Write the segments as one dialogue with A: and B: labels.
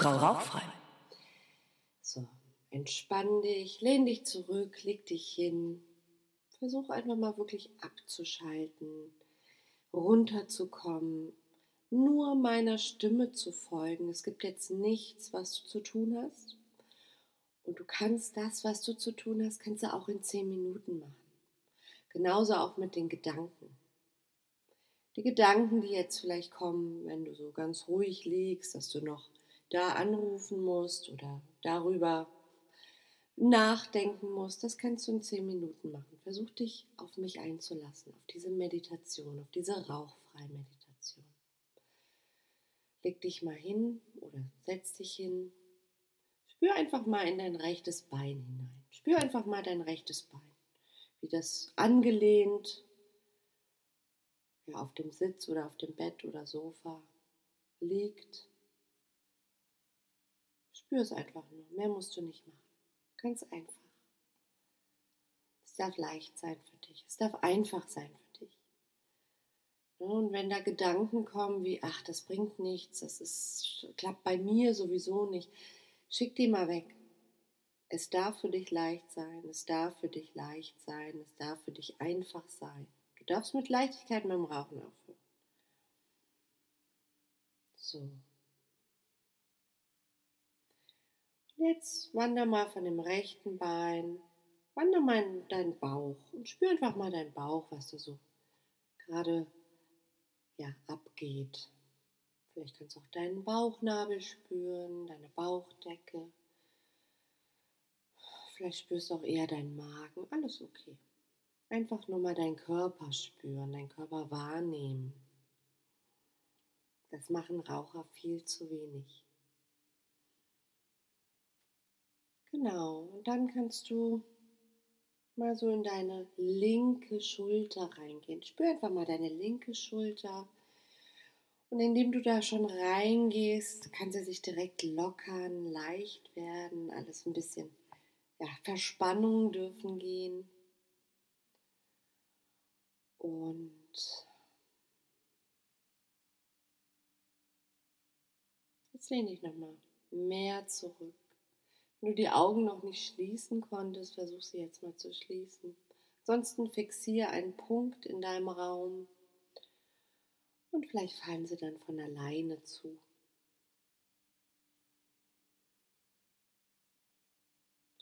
A: Frau Rauchfrei.
B: So, entspann dich, lehn dich zurück, leg dich hin. Versuch einfach mal wirklich abzuschalten, runterzukommen, nur meiner Stimme zu folgen. Es gibt jetzt nichts, was du zu tun hast. Und du kannst das, was du zu tun hast, kannst du auch in zehn Minuten machen. Genauso auch mit den Gedanken. Die Gedanken, die jetzt vielleicht kommen, wenn du so ganz ruhig liegst, dass du noch da anrufen musst oder darüber nachdenken musst, das kannst du in zehn Minuten machen. Versuch dich auf mich einzulassen, auf diese Meditation, auf diese rauchfreie Meditation. Leg dich mal hin oder setz dich hin. Spür einfach mal in dein rechtes Bein hinein. Spür einfach mal dein rechtes Bein, wie das angelehnt ja, auf dem Sitz oder auf dem Bett oder Sofa liegt. Spür es einfach nur. Mehr musst du nicht machen. Ganz einfach. Es darf leicht sein für dich. Es darf einfach sein für dich. Und wenn da Gedanken kommen wie, ach, das bringt nichts, das ist, klappt bei mir sowieso nicht, schick die mal weg. Es darf für dich leicht sein, es darf für dich leicht sein, es darf für dich einfach sein. Du darfst mit Leichtigkeit mit dem Rauchen aufhören. So. Jetzt wander mal von dem rechten Bein, wander mal in deinen Bauch und spür einfach mal deinen Bauch, was da so gerade ja, abgeht. Vielleicht kannst du auch deinen Bauchnabel spüren, deine Bauchdecke. Vielleicht spürst du auch eher deinen Magen. Alles okay. Einfach nur mal deinen Körper spüren, deinen Körper wahrnehmen. Das machen Raucher viel zu wenig. Genau, und dann kannst du mal so in deine linke Schulter reingehen. Spür einfach mal deine linke Schulter. Und indem du da schon reingehst, kann sie sich direkt lockern, leicht werden, alles ein bisschen, ja, Verspannungen dürfen gehen. Und jetzt lehne dich nochmal mehr zurück. Wenn du die Augen noch nicht schließen konntest, versuch sie jetzt mal zu schließen. Ansonsten fixiere einen Punkt in deinem Raum und vielleicht fallen sie dann von alleine zu.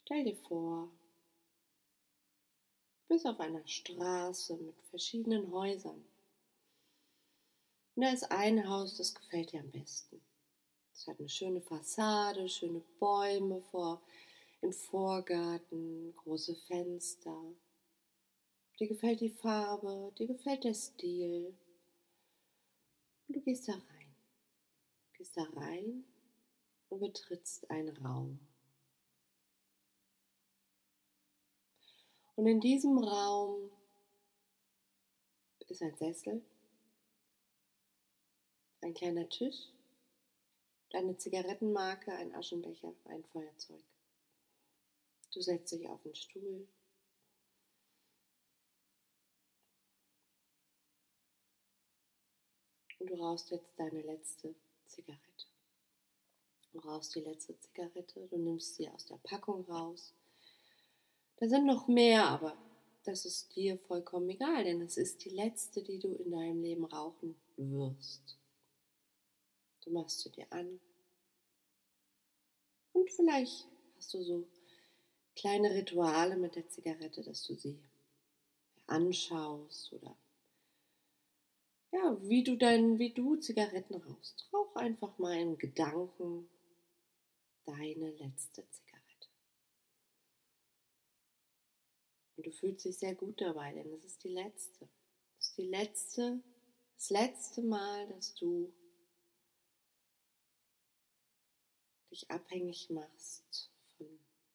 B: Stell dir vor, du bist auf einer Straße mit verschiedenen Häusern. Und da ist ein Haus, das gefällt dir am besten. Es hat eine schöne Fassade, schöne Bäume vor, im Vorgarten, große Fenster. Dir gefällt die Farbe, dir gefällt der Stil. Und du gehst da rein. Gehst da rein und betrittst einen Raum. Und in diesem Raum ist ein Sessel, ein kleiner Tisch deine Zigarettenmarke, ein Aschenbecher, ein Feuerzeug. Du setzt dich auf den Stuhl. Und du rauchst jetzt deine letzte Zigarette. Du rauchst die letzte Zigarette, du nimmst sie aus der Packung raus. Da sind noch mehr, aber das ist dir vollkommen egal, denn es ist die letzte, die du in deinem Leben rauchen wirst. Du machst sie dir an. Und vielleicht hast du so kleine Rituale mit der Zigarette, dass du sie anschaust oder ja, wie du dein, wie du Zigaretten rauchst. Rauch einfach mal in Gedanken deine letzte Zigarette. Und du fühlst dich sehr gut dabei, denn es ist die letzte. Es ist die letzte, das letzte Mal, dass du dich abhängig machst von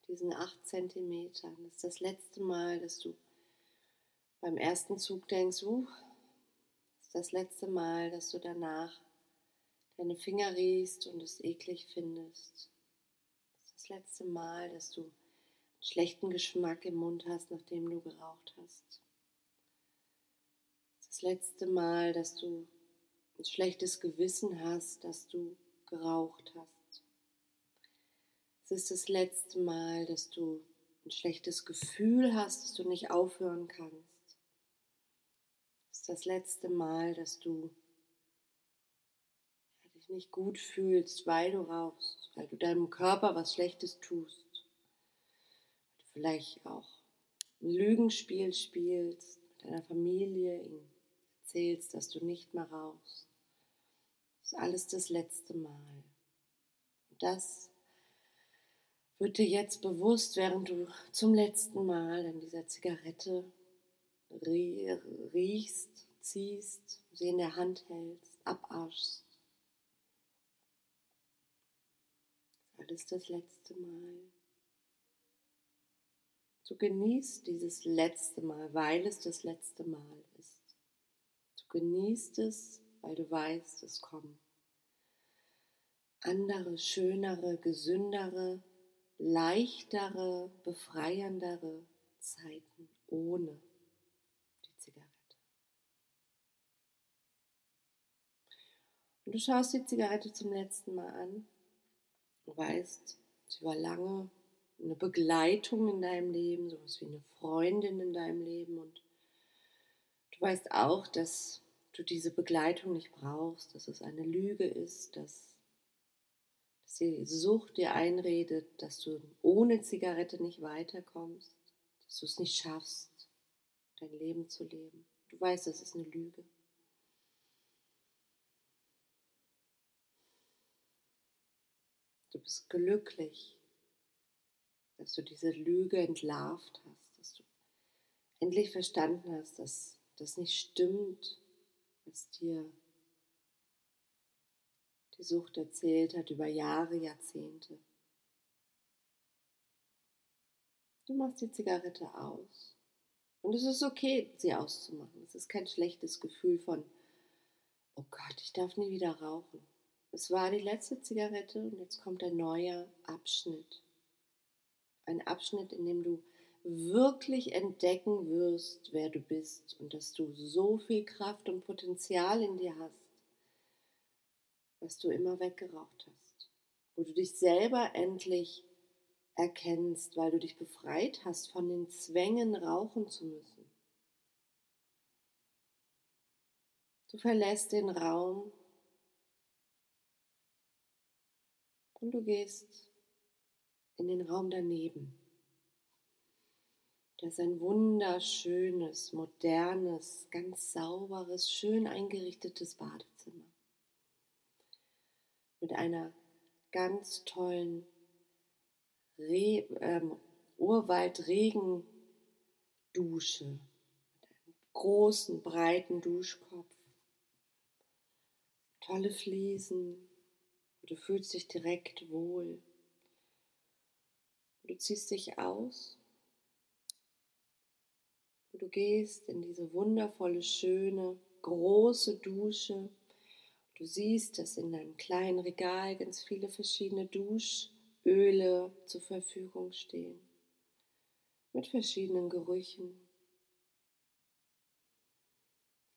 B: diesen acht Zentimetern. Das ist das letzte Mal, dass du beim ersten Zug denkst, uh, das ist das letzte Mal, dass du danach deine Finger riechst und es eklig findest. Das ist das letzte Mal, dass du einen schlechten Geschmack im Mund hast, nachdem du geraucht hast. Das ist das letzte Mal, dass du ein schlechtes Gewissen hast, dass du geraucht hast. Es ist das letzte Mal, dass du ein schlechtes Gefühl hast, dass du nicht aufhören kannst. Es ist das letzte Mal, dass du dich nicht gut fühlst, weil du rauchst, weil du deinem Körper was Schlechtes tust. Weil du vielleicht auch ein Lügenspiel spielst mit deiner Familie, ihnen erzählst, dass du nicht mehr rauchst. Das ist alles das letzte Mal. Und das wird dir jetzt bewusst, während du zum letzten Mal an dieser Zigarette riechst, ziehst, sie in der Hand hältst, abaschst. Alles das letzte Mal. Du genießt dieses letzte Mal, weil es das letzte Mal ist. Du genießt es, weil du weißt, es kommen andere, schönere, gesündere, leichtere, befreiendere Zeiten ohne die Zigarette. Und du schaust die Zigarette zum letzten Mal an Du weißt, sie war lange eine Begleitung in deinem Leben, sowas wie eine Freundin in deinem Leben. Und du weißt auch, dass du diese Begleitung nicht brauchst, dass es eine Lüge ist, dass, dass die Sucht dir einredet, dass du ohne Zigarette nicht weiterkommst, dass du es nicht schaffst, dein Leben zu leben. Du weißt, das ist eine Lüge. Du bist glücklich, dass du diese Lüge entlarvt hast, dass du endlich verstanden hast, dass das nicht stimmt, was dir die Sucht erzählt hat über Jahre, Jahrzehnte. Du machst die Zigarette aus. Und es ist okay, sie auszumachen. Es ist kein schlechtes Gefühl von, oh Gott, ich darf nie wieder rauchen. Es war die letzte Zigarette und jetzt kommt ein neuer Abschnitt. Ein Abschnitt, in dem du wirklich entdecken wirst, wer du bist und dass du so viel Kraft und Potenzial in dir hast, was du immer weggeraucht hast. Wo du dich selber endlich erkennst, weil du dich befreit hast von den Zwängen, rauchen zu müssen. Du verlässt den Raum und du gehst in den Raum daneben. Das ist ein wunderschönes, modernes, ganz sauberes, schön eingerichtetes Badezimmer. Mit einer ganz tollen Re ähm, Urwaldregendusche. Mit einem großen, breiten Duschkopf. Tolle Fliesen, Du fühlst dich direkt wohl. Du ziehst dich aus. Du gehst in diese wundervolle, schöne, große Dusche. Du siehst, dass in deinem kleinen Regal ganz viele verschiedene Duschöle zur Verfügung stehen. Mit verschiedenen Gerüchen.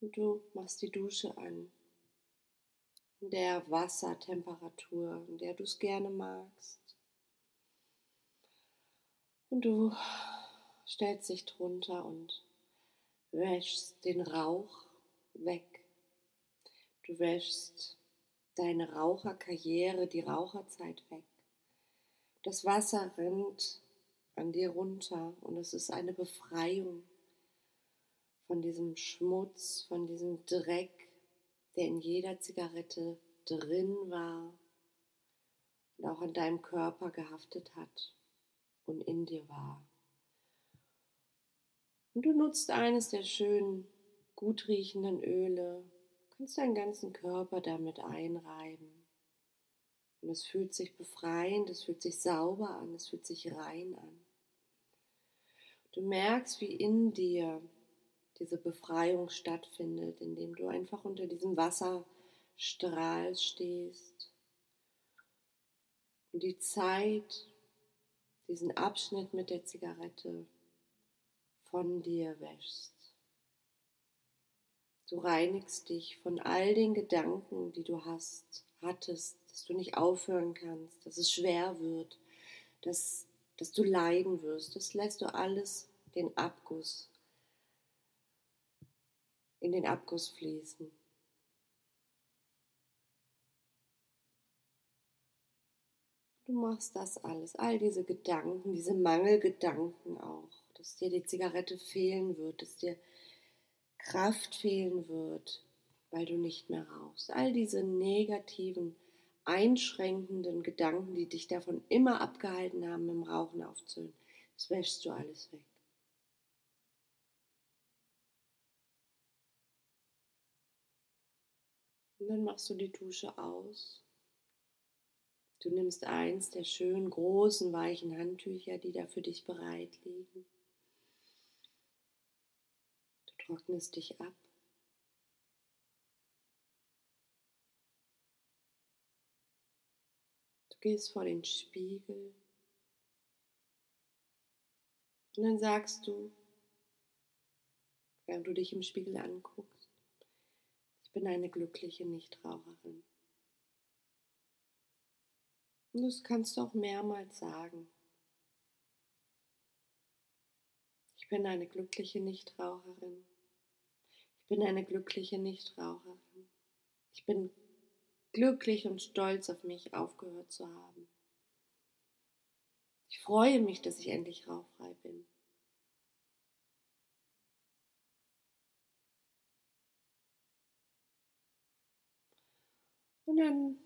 B: Und du machst die Dusche an in der Wassertemperatur, in der du es gerne magst. Und du stellst dich drunter und wäschst den Rauch weg. Du wäschst deine Raucherkarriere, die Raucherzeit weg. Das Wasser rinnt an dir runter und es ist eine Befreiung von diesem Schmutz, von diesem Dreck, der in jeder Zigarette drin war und auch an deinem Körper gehaftet hat und in dir war. Und du nutzt eines der schönen, gut riechenden Öle, kannst deinen ganzen Körper damit einreiben. Und es fühlt sich befreiend, es fühlt sich sauber an, es fühlt sich rein an. Du merkst, wie in dir diese Befreiung stattfindet, indem du einfach unter diesem Wasserstrahl stehst und die Zeit, diesen Abschnitt mit der Zigarette von dir wäschst. Du reinigst dich von all den Gedanken, die du hast, hattest, dass du nicht aufhören kannst, dass es schwer wird, dass, dass du leiden wirst. Das lässt du alles den Abguss, in den Abguss fließen. Du machst das alles, all diese Gedanken, diese Mangelgedanken auch, dass dir die Zigarette fehlen wird, dass dir Kraft fehlen wird, weil du nicht mehr rauchst. All diese negativen, einschränkenden Gedanken, die dich davon immer abgehalten haben, im Rauchen aufzuhören, das wäschst du alles weg. Und dann machst du die Dusche aus Du nimmst eins der schönen, großen, weichen Handtücher, die da für dich bereit liegen. Trocknest dich ab. Du gehst vor den Spiegel. Und dann sagst du, während du dich im Spiegel anguckst, ich bin eine glückliche Nichtraucherin. Und das kannst du auch mehrmals sagen. Ich bin eine glückliche Nichtraucherin. Bin eine glückliche Nichtraucherin. Ich bin glücklich und stolz auf mich, aufgehört zu haben. Ich freue mich, dass ich endlich rauchfrei bin. Und dann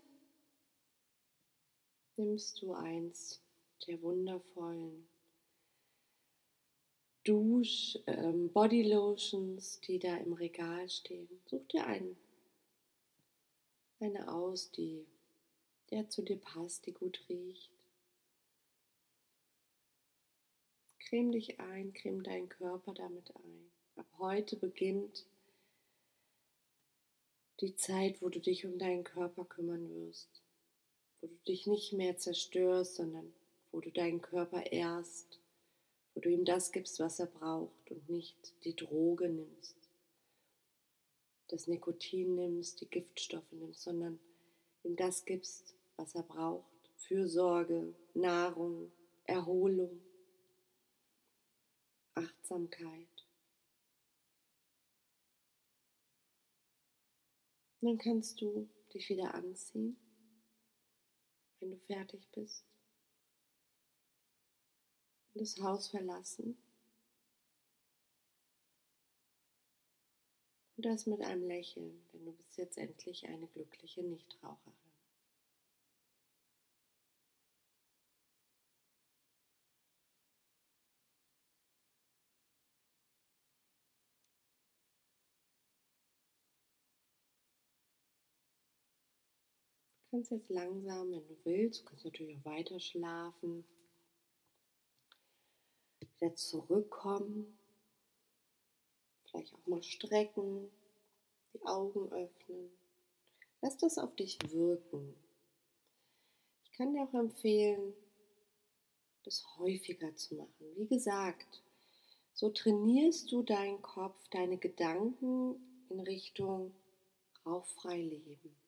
B: nimmst du eins der wundervollen Dusch, ähm, Body Lotions, die da im Regal stehen. Such dir einen, eine aus, die der zu dir passt, die gut riecht. Creme dich ein, creme deinen Körper damit ein. Ab heute beginnt die Zeit, wo du dich um deinen Körper kümmern wirst wo du dich nicht mehr zerstörst, sondern wo du deinen Körper ehrst, wo du ihm das gibst, was er braucht und nicht die Droge nimmst, das Nikotin nimmst, die Giftstoffe nimmst, sondern ihm das gibst, was er braucht. Fürsorge, Nahrung, Erholung, Achtsamkeit. Und dann kannst du dich wieder anziehen wenn du fertig bist. Und das Haus verlassen. Und das mit einem Lächeln, denn du bist jetzt endlich eine glückliche Nichtraucherin. kannst jetzt langsam, wenn du willst, du kannst natürlich auch weiter schlafen, wieder zurückkommen, vielleicht auch mal strecken, die Augen öffnen. Lass das auf dich wirken. Ich kann dir auch empfehlen, das häufiger zu machen. Wie gesagt, so trainierst du deinen Kopf, deine Gedanken in Richtung rauchfrei leben.